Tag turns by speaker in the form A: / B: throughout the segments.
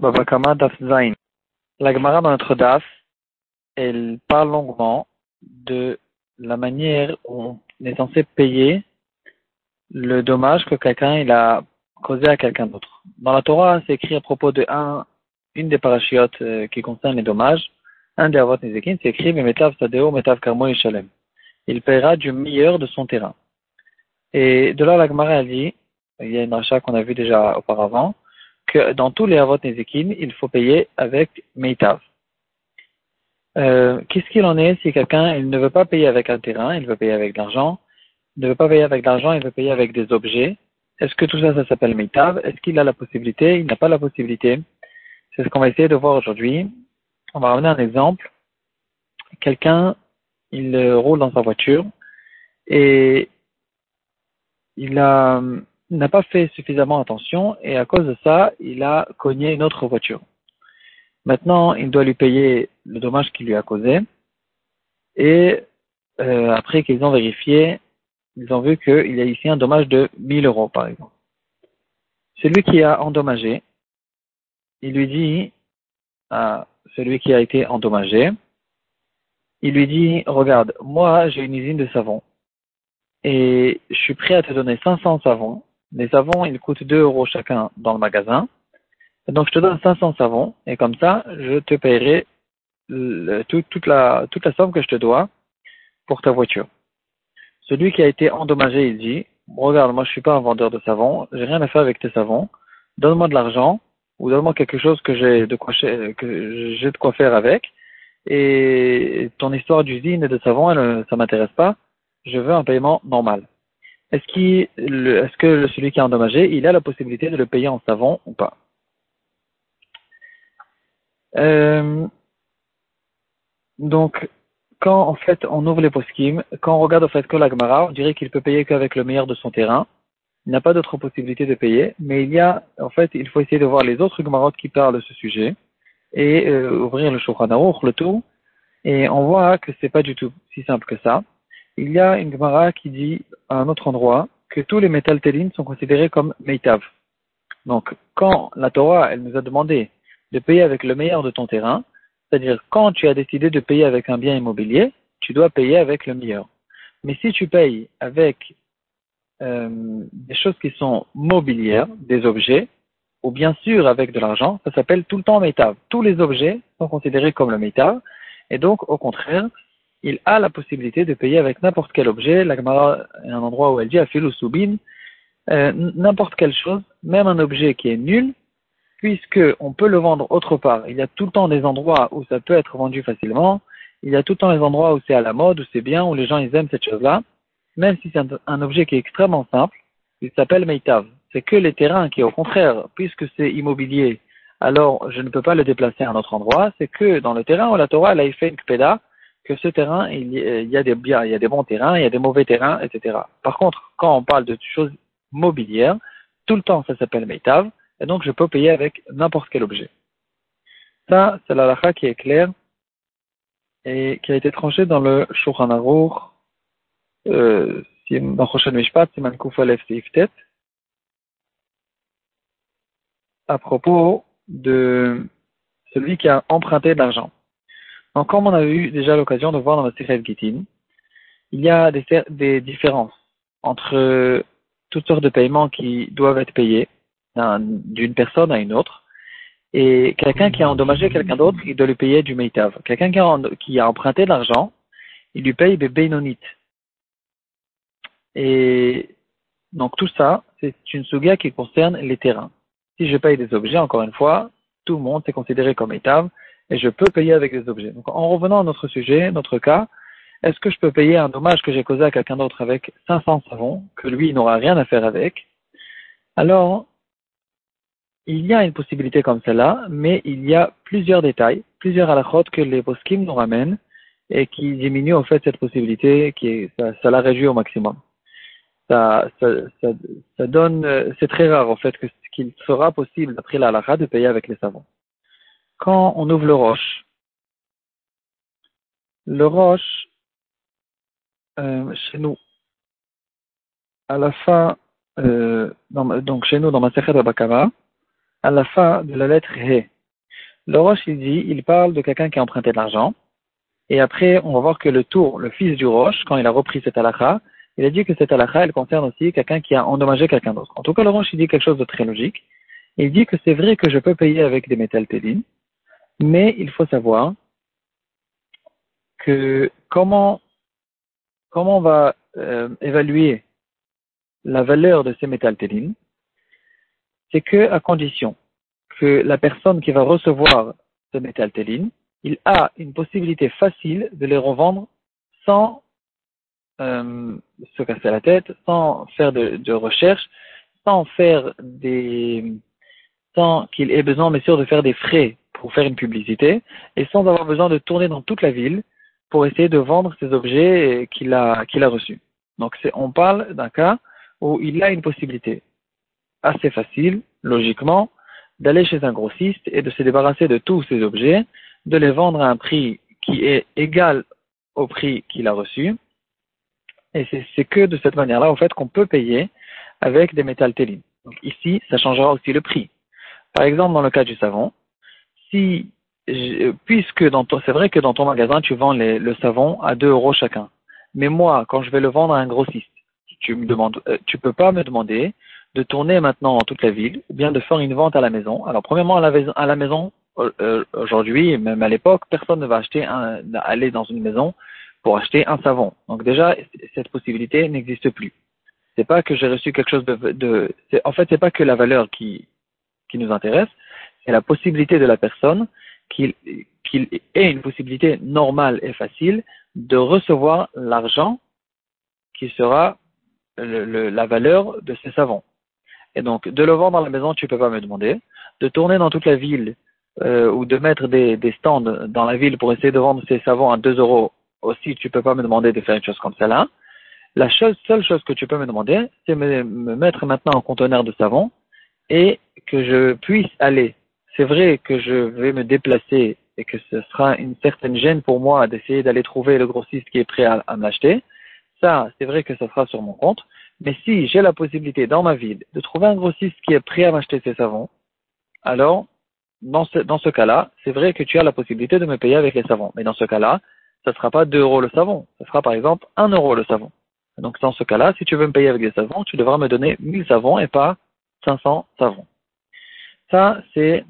A: La Gemara dans notre Daf, elle parle longuement de la manière où on est censé payer le dommage que quelqu'un il a causé à quelqu'un d'autre. Dans la Torah, c'est écrit à propos de un, une des parachiotes euh, qui concerne les dommages, un des avot Nezekin, c'est écrit Metav Sadeo Metav Karmo Shalem. Il paiera du meilleur de son terrain. Et de là, la Gemara a dit, il y a une rachat qu'on a vu déjà auparavant, que dans tous les avot Nezekin, il faut payer avec Meitav. Euh, Qu'est-ce qu'il en est si quelqu'un il ne veut pas payer avec un terrain, il veut payer avec de l'argent, il ne veut pas payer avec l'argent, il veut payer avec des objets Est-ce que tout ça, ça s'appelle Meitav? Est-ce qu'il a la possibilité? Il n'a pas la possibilité C'est ce qu'on va essayer de voir aujourd'hui. On va ramener un exemple. Quelqu'un, il roule dans sa voiture et il a n'a pas fait suffisamment attention et à cause de ça, il a cogné une autre voiture. Maintenant, il doit lui payer le dommage qu'il lui a causé. Et euh, après qu'ils ont vérifié, ils ont vu qu'il y a ici un dommage de 1000 euros, par exemple. Celui qui a endommagé, il lui dit à celui qui a été endommagé, il lui dit, regarde, moi j'ai une usine de savon et je suis prêt à te donner 500 savons les savons, ils coûtent 2 euros chacun dans le magasin. Donc, je te donne 500 savons, et comme ça, je te paierai toute, la, somme que je te dois pour ta voiture. Celui qui a été endommagé, il dit, regarde, moi, je suis pas un vendeur de savons, j'ai rien à faire avec tes savons, donne-moi de l'argent, ou donne-moi quelque chose que j'ai de quoi, que j'ai de quoi faire avec, et ton histoire d'usine et de savon, elle, ça m'intéresse pas, je veux un paiement normal est-ce est que celui qui est endommagé, il a la possibilité de le payer en savon ou pas? Euh, Donc, quand en fait on ouvre les poskim, quand on regarde au fait que la on dirait qu'il peut payer qu'avec le meilleur de son terrain. Il n'a pas d'autre possibilité de payer, mais il y a, en fait, il faut essayer de voir les autres Gemarot qui parlent de ce sujet et euh, ouvrir le Shulchan le tout, et on voit que c'est pas du tout si simple que ça il y a une Gemara qui dit à un autre endroit que tous les métaltélines sont considérés comme meitav. Donc, quand la Torah, nous a demandé de payer avec le meilleur de ton terrain, c'est-à-dire quand tu as décidé de payer avec un bien immobilier, tu dois payer avec le meilleur. Mais si tu payes avec euh, des choses qui sont mobilières, des objets, ou bien sûr avec de l'argent, ça s'appelle tout le temps meitav. Tous les objets sont considérés comme le meitav, et donc au contraire, il a la possibilité de payer avec n'importe quel objet. La Gemara est un endroit où elle dit Afilou Soubin, euh, n'importe quelle chose, même un objet qui est nul, puisque on peut le vendre autre part. Il y a tout le temps des endroits où ça peut être vendu facilement. Il y a tout le temps des endroits où c'est à la mode, où c'est bien, où les gens ils aiment cette chose-là. Même si c'est un, objet qui est extrêmement simple, il s'appelle Meitav. C'est que les terrains qui, au contraire, puisque c'est immobilier, alors je ne peux pas le déplacer à un autre endroit. C'est que dans le terrain où la Torah elle a fait une kpeda, que ce terrain, il y a des biens, il y a des bons terrains, il y a des mauvais terrains, etc. Par contre, quand on parle de choses mobilières, tout le temps ça s'appelle Meitav, et donc je peux payer avec n'importe quel objet. Ça, c'est la lacha qui est claire et qui a été tranchée dans le Shulchan Aruch, euh, dans Choshen Mishpat, à propos de celui qui a emprunté de l'argent. Donc, comme on a eu déjà l'occasion de voir dans le Sechet Gitin, il y a des, différences entre toutes sortes de paiements qui doivent être payés d'une personne à une autre. Et quelqu'un qui a endommagé quelqu'un d'autre, il doit lui payer du meitav. Quelqu'un qui, a emprunté de l'argent, il lui paye des bénonites. Et donc tout ça, c'est une suga qui concerne les terrains. Si je paye des objets, encore une fois, tout le monde est considéré comme meitav et je peux payer avec des objets. Donc, en revenant à notre sujet, notre cas, est-ce que je peux payer un dommage que j'ai causé à quelqu'un d'autre avec 500 savons, que lui, n'aura rien à faire avec? Alors, il y a une possibilité comme celle-là, mais il y a plusieurs détails, plusieurs halachot que les poskim nous ramènent et qui diminuent en fait cette possibilité, qui est, ça, la réduit au maximum. Ça, ça, ça, donne, c'est très rare en fait qu'il sera possible d'après la de payer avec les savons quand on ouvre le roche, le roche, euh, chez nous, à la fin, euh, donc chez nous, dans ma Sechet Bakama, à la fin de la lettre He. Le Roche, il dit, il parle de quelqu'un qui a emprunté de l'argent. Et après, on va voir que le tour, le fils du Roche, quand il a repris cette halakha, il a dit que cette halakha, elle concerne aussi quelqu'un qui a endommagé quelqu'un d'autre. En tout cas, le Roche, il dit quelque chose de très logique. Il dit que c'est vrai que je peux payer avec des métals télines, mais il faut savoir que comment, comment on va euh, évaluer la valeur de ces métals télines, c'est que à condition que la personne qui va recevoir ce métal téline, il a une possibilité facile de les revendre sans euh, se casser la tête, sans faire de, de recherche, sans faire des, sans qu'il ait besoin, bien sûr, de faire des frais pour faire une publicité, et sans avoir besoin de tourner dans toute la ville pour essayer de vendre ces objets qu'il a, qu'il a reçus. Donc, on parle d'un cas où il a une possibilité assez facile, logiquement, d'aller chez un grossiste et de se débarrasser de tous ces objets, de les vendre à un prix qui est égal au prix qu'il a reçu. Et c'est que de cette manière-là, en fait, qu'on peut payer avec des métals télines. Donc ici, ça changera aussi le prix. Par exemple, dans le cas du savon, si, puisque dans c'est vrai que dans ton magasin, tu vends le savon à 2 euros chacun. Mais moi, quand je vais le vendre à un grossiste, tu me demandes, euh, tu peux pas me demander de tourner maintenant dans toute la ville, ou bien de faire une vente à la maison. Alors, premièrement, à la, maison, euh, euh, aujourd'hui, même à l'époque, personne ne va acheter un, aller dans une maison pour acheter un savon. Donc déjà, cette possibilité n'existe plus. C'est pas que j'ai reçu quelque chose de, de en fait, c'est pas que la valeur qui nous intéresse, c'est la possibilité de la personne qu'il ait une possibilité normale et facile de recevoir l'argent qui sera le, la valeur de ces savons. Et donc, de le vendre dans la maison, tu peux pas me demander. De tourner dans toute la ville euh, ou de mettre des, des, stands dans la ville pour essayer de vendre ces savons à 2 euros aussi, tu peux pas me demander de faire une chose comme celle-là. La chose, seule chose que tu peux me demander, c'est me, me mettre maintenant en conteneur de savon et que je puisse aller. C'est vrai que je vais me déplacer et que ce sera une certaine gêne pour moi d'essayer d'aller trouver le grossiste qui est prêt à, m'acheter. Ça, c'est vrai que ça sera sur mon compte. Mais si j'ai la possibilité dans ma ville de trouver un grossiste qui est prêt à m'acheter ces savons, alors dans ce, dans ce cas-là, c'est vrai que tu as la possibilité de me payer avec les savons. Mais dans ce cas-là, ça ne sera pas 2 euros le savon, ça sera par exemple 1 euro le savon. Donc dans ce cas-là, si tu veux me payer avec des savons, tu devras me donner 1000 savons et pas 500 savons. Ça, c'est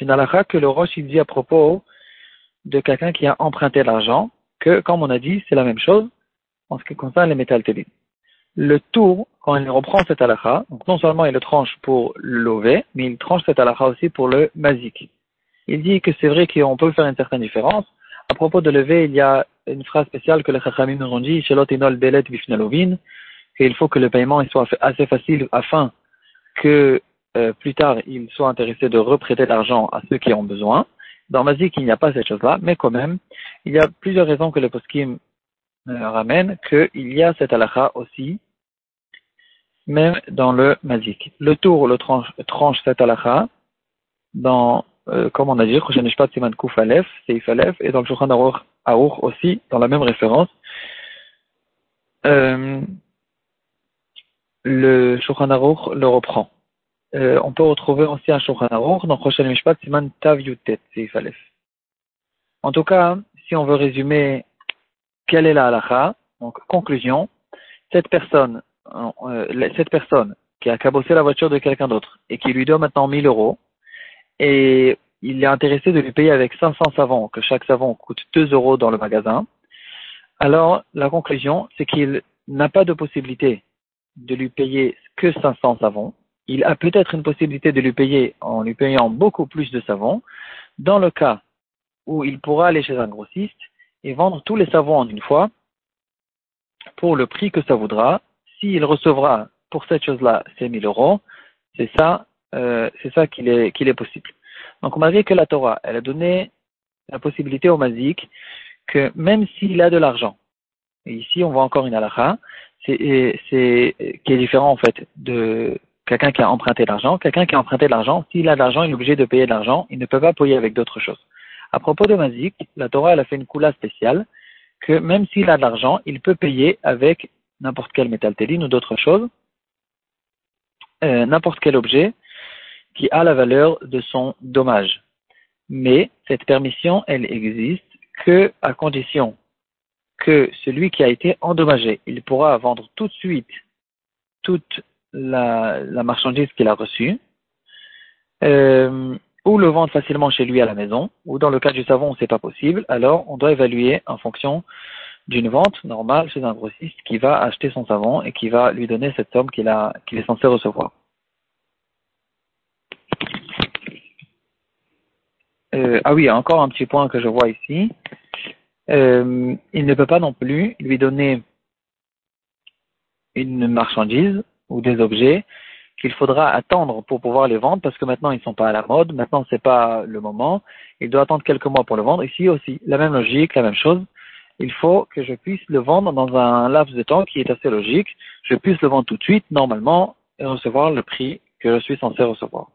A: une halakha que le Roche il dit à propos de quelqu'un qui a emprunté l'argent, que, comme on a dit, c'est la même chose en ce qui concerne les métals télé le tour, quand il reprend cette halakha, donc non seulement il le tranche pour l'ové, mais il tranche cette halakha aussi pour le mazik. Il dit que c'est vrai qu'on peut faire une certaine différence. À propos de lever, il y a une phrase spéciale que les chachamim nous ont dit, belet qu'il faut que le paiement soit assez facile afin que euh, plus tard il soit intéressé de reprêter l'argent à ceux qui ont besoin. Dans Mazik, il n'y a pas cette chose-là, mais quand même, il y a plusieurs raisons que le poskim euh, ramène qu'il y a cette halakha aussi, même dans le mazik. Le tour le tranche, tranche cette halakha dans, euh, comme on a dit, pas Siman Kuf Aleph, Seif Aleph, et dans le Shulchan Aruch aussi, dans la même référence. Euh, le Shulchan Aruch le reprend. Euh, on peut retrouver aussi un Shulchan Aruch dans Mishpat Siman Tav Yutet. En tout cas, si on veut résumer quelle est la halakha Donc, conclusion, cette personne, euh, cette personne qui a cabossé la voiture de quelqu'un d'autre et qui lui doit maintenant 1000 euros, et il est intéressé de lui payer avec 500 savons, que chaque savon coûte 2 euros dans le magasin, alors la conclusion, c'est qu'il n'a pas de possibilité de lui payer que 500 savons. Il a peut-être une possibilité de lui payer en lui payant beaucoup plus de savons, dans le cas où il pourra aller chez un grossiste et vendre tous les savons en une fois pour le prix que ça voudra. S'il recevra pour cette chose-là ces 1000 euros, c'est ça, euh, ça qu'il est, possible. Donc on m'a dit que la Torah, elle a donné la possibilité au Mazik que même s'il a de l'argent, et ici on voit encore une halakha, c'est, qui est différent en fait de quelqu'un qui a emprunté l'argent. Quelqu'un qui a emprunté l'argent, s'il a de l'argent, il est obligé de payer de l'argent, il ne peut pas payer avec d'autres choses. À propos de Mazik, la Torah a fait une coula spéciale que même s'il a de l'argent, il peut payer avec n'importe quel métal ou d'autres choses, euh, n'importe quel objet, qui a la valeur de son dommage. Mais cette permission, elle existe que à condition que celui qui a été endommagé, il pourra vendre tout de suite toute la, marchandise qu'il a reçue, euh, ou le vendre facilement chez lui à la maison, ou dans le cas du savon, c'est pas possible, alors on doit évaluer en fonction d'une vente normale chez un grossiste qui va acheter son savon et qui va lui donner cette somme qu'il qu'il est censé recevoir. Euh, ah oui, encore un petit point que je vois ici. Euh, il ne peut pas non plus lui donner une marchandise ou des objets qu'il faudra attendre pour pouvoir les vendre parce que maintenant ils ne sont pas à la mode, maintenant c'est pas le moment, il doit attendre quelques mois pour le vendre. Ici aussi, la même logique, la même chose. Il faut que je puisse le vendre dans un laps de temps qui est assez logique. Je puisse le vendre tout de suite, normalement, et recevoir le prix que je suis censé recevoir.